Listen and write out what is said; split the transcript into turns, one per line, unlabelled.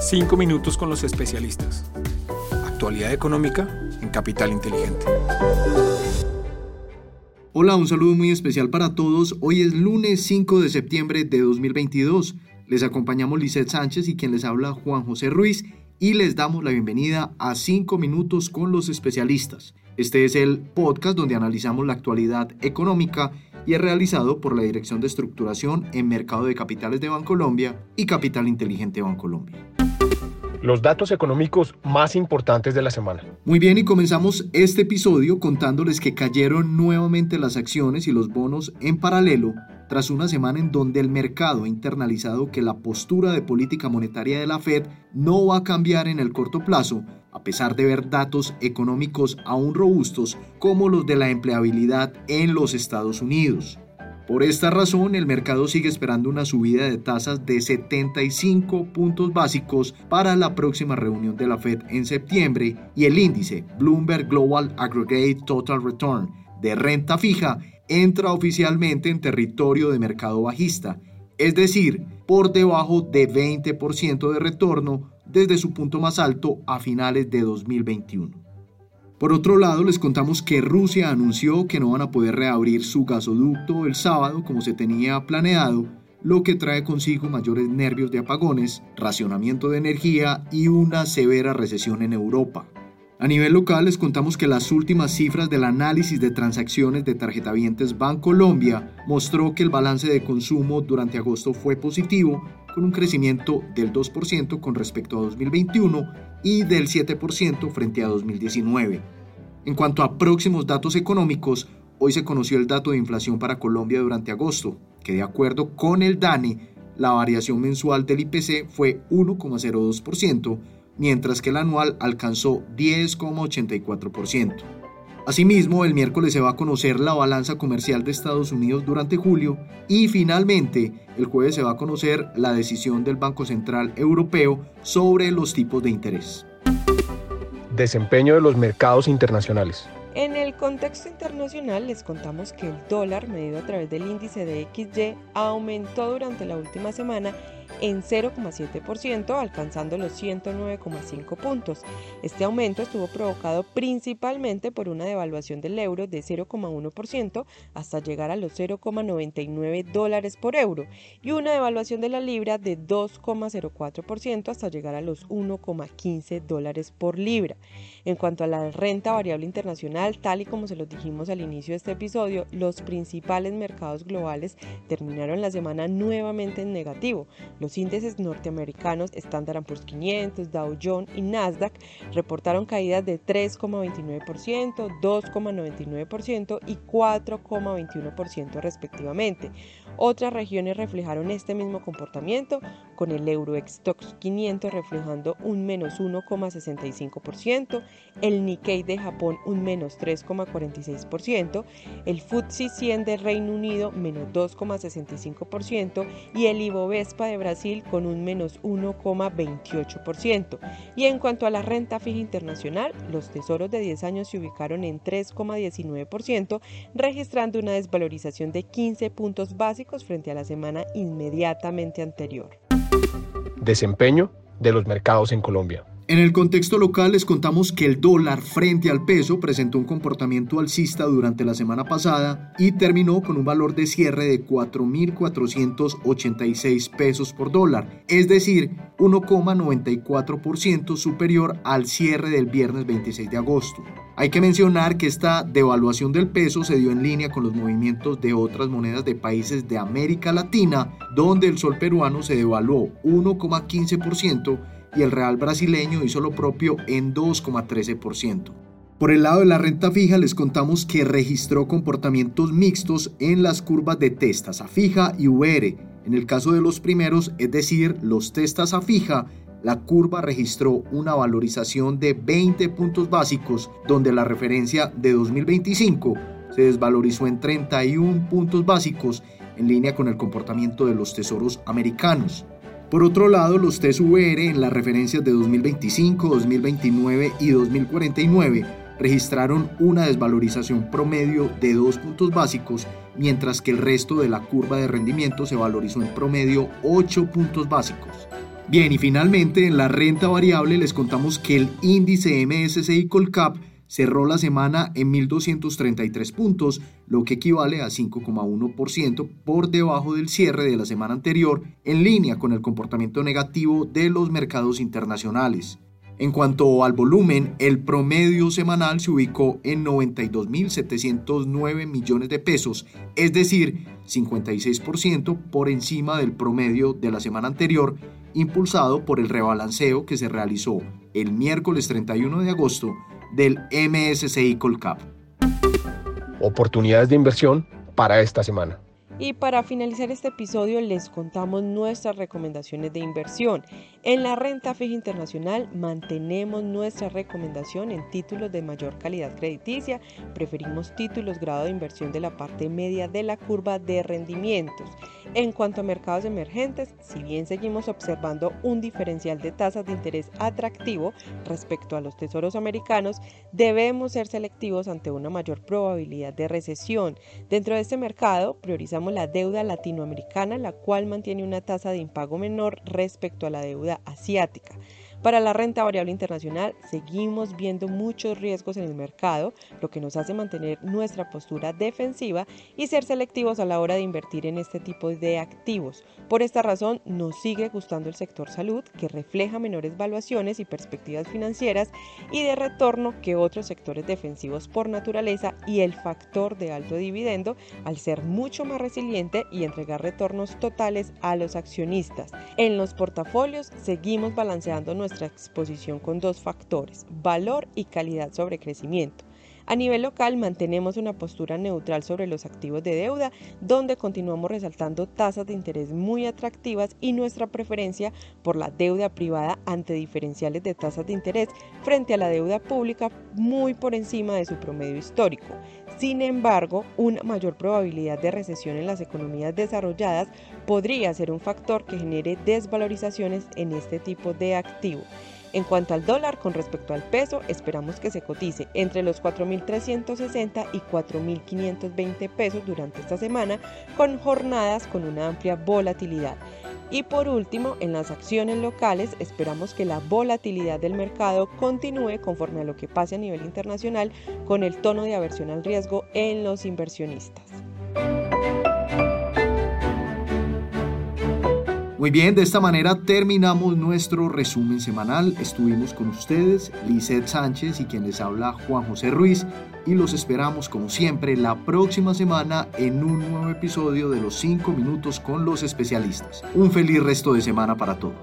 Cinco minutos con los especialistas. Actualidad económica en Capital Inteligente.
Hola, un saludo muy especial para todos. Hoy es lunes 5 de septiembre de 2022. Les acompañamos Lizeth Sánchez y quien les habla Juan José Ruiz y les damos la bienvenida a 5 minutos con los especialistas. Este es el podcast donde analizamos la actualidad económica y es realizado por la Dirección de Estructuración en Mercado de Capitales de Bancolombia y Capital Inteligente Bancolombia.
Los datos económicos más importantes de la semana.
Muy bien, y comenzamos este episodio contándoles que cayeron nuevamente las acciones y los bonos en paralelo tras una semana en donde el mercado ha internalizado que la postura de política monetaria de la Fed no va a cambiar en el corto plazo, a pesar de ver datos económicos aún robustos como los de la empleabilidad en los Estados Unidos. Por esta razón, el mercado sigue esperando una subida de tasas de 75 puntos básicos para la próxima reunión de la Fed en septiembre y el índice Bloomberg Global Aggregate Total Return de renta fija entra oficialmente en territorio de mercado bajista, es decir, por debajo de 20% de retorno desde su punto más alto a finales de 2021. Por otro lado, les contamos que Rusia anunció que no van a poder reabrir su gasoducto el sábado como se tenía planeado, lo que trae consigo mayores nervios de apagones, racionamiento de energía y una severa recesión en Europa. A nivel local les contamos que las últimas cifras del análisis de transacciones de tarjetavientes Bancolombia mostró que el balance de consumo durante agosto fue positivo, con un crecimiento del 2% con respecto a 2021 y del 7% frente a 2019. En cuanto a próximos datos económicos, hoy se conoció el dato de inflación para Colombia durante agosto, que de acuerdo con el DANE, la variación mensual del IPC fue 1,02%, mientras que el anual alcanzó 10,84%. Asimismo, el miércoles se va a conocer la balanza comercial de Estados Unidos durante julio y finalmente el jueves se va a conocer la decisión del Banco Central Europeo sobre los tipos de interés.
Desempeño de los mercados internacionales.
En el contexto internacional les contamos que el dólar medido a través del índice de XY aumentó durante la última semana en 0,7%, alcanzando los 109,5 puntos. Este aumento estuvo provocado principalmente por una devaluación del euro de 0,1% hasta llegar a los 0,99 dólares por euro y una devaluación de la libra de 2,04% hasta llegar a los 1,15 dólares por libra. En cuanto a la renta variable internacional, tal y como se los dijimos al inicio de este episodio, los principales mercados globales terminaron la semana nuevamente en negativo. Índices norteamericanos Standard Poor's 500, Dow Jones y Nasdaq reportaron caídas de 3,29%, 2,99% y 4,21% respectivamente. Otras regiones reflejaron este mismo comportamiento, con el Eurostoxx 500 reflejando un menos 1,65%, el Nikkei de Japón un menos 3,46%, el FTSE 100 de Reino Unido menos 2,65% y el Ibovespa de Brasil con un menos 1,28%. Y en cuanto a la renta fija internacional, los tesoros de 10 años se ubicaron en 3,19%, registrando una desvalorización de 15 puntos básicos frente a la semana inmediatamente anterior.
Desempeño de los mercados en Colombia.
En el contexto local les contamos que el dólar frente al peso presentó un comportamiento alcista durante la semana pasada y terminó con un valor de cierre de 4.486 pesos por dólar, es decir, 1,94% superior al cierre del viernes 26 de agosto. Hay que mencionar que esta devaluación del peso se dio en línea con los movimientos de otras monedas de países de América Latina, donde el sol peruano se devaluó 1,15% y el real brasileño hizo lo propio en 2,13%. Por el lado de la renta fija les contamos que registró comportamientos mixtos en las curvas de testas a fija y VR. En el caso de los primeros, es decir, los testas a fija, la curva registró una valorización de 20 puntos básicos, donde la referencia de 2025 se desvalorizó en 31 puntos básicos, en línea con el comportamiento de los tesoros americanos. Por otro lado, los TSVR en las referencias de 2025, 2029 y 2049 registraron una desvalorización promedio de 2 puntos básicos, mientras que el resto de la curva de rendimiento se valorizó en promedio 8 puntos básicos. Bien, y finalmente en la renta variable les contamos que el índice MSCI Colcap cerró la semana en 1.233 puntos, lo que equivale a 5,1% por debajo del cierre de la semana anterior, en línea con el comportamiento negativo de los mercados internacionales. En cuanto al volumen, el promedio semanal se ubicó en 92.709 millones de pesos, es decir, 56% por encima del promedio de la semana anterior, impulsado por el rebalanceo que se realizó el miércoles 31 de agosto del MSCI Colcap.
Oportunidades de inversión para esta semana.
Y para finalizar este episodio les contamos nuestras recomendaciones de inversión. En la renta fija internacional mantenemos nuestra recomendación en títulos de mayor calidad crediticia. Preferimos títulos grado de inversión de la parte media de la curva de rendimientos. En cuanto a mercados emergentes, si bien seguimos observando un diferencial de tasas de interés atractivo respecto a los tesoros americanos, debemos ser selectivos ante una mayor probabilidad de recesión. Dentro de este mercado, priorizamos la deuda latinoamericana, la cual mantiene una tasa de impago menor respecto a la deuda asiática. Para la renta variable internacional seguimos viendo muchos riesgos en el mercado, lo que nos hace mantener nuestra postura defensiva y ser selectivos a la hora de invertir en este tipo de activos. Por esta razón nos sigue gustando el sector salud, que refleja menores valuaciones y perspectivas financieras y de retorno que otros sectores defensivos por naturaleza y el factor de alto dividendo al ser mucho más resiliente y entregar retornos totales a los accionistas. En los portafolios seguimos balanceando nuestra nuestra exposición con dos factores, valor y calidad sobre crecimiento. A nivel local mantenemos una postura neutral sobre los activos de deuda, donde continuamos resaltando tasas de interés muy atractivas y nuestra preferencia por la deuda privada ante diferenciales de tasas de interés frente a la deuda pública muy por encima de su promedio histórico. Sin embargo, una mayor probabilidad de recesión en las economías desarrolladas podría ser un factor que genere desvalorizaciones en este tipo de activo. En cuanto al dólar con respecto al peso, esperamos que se cotice entre los 4.360 y 4.520 pesos durante esta semana, con jornadas con una amplia volatilidad. Y por último, en las acciones locales esperamos que la volatilidad del mercado continúe conforme a lo que pase a nivel internacional con el tono de aversión al riesgo en los inversionistas.
Muy bien, de esta manera terminamos nuestro resumen semanal. Estuvimos con ustedes, Lizeth Sánchez y quien les habla Juan José Ruiz y los esperamos como siempre la próxima semana en un nuevo episodio de los 5 minutos con los especialistas. Un feliz resto de semana para todos.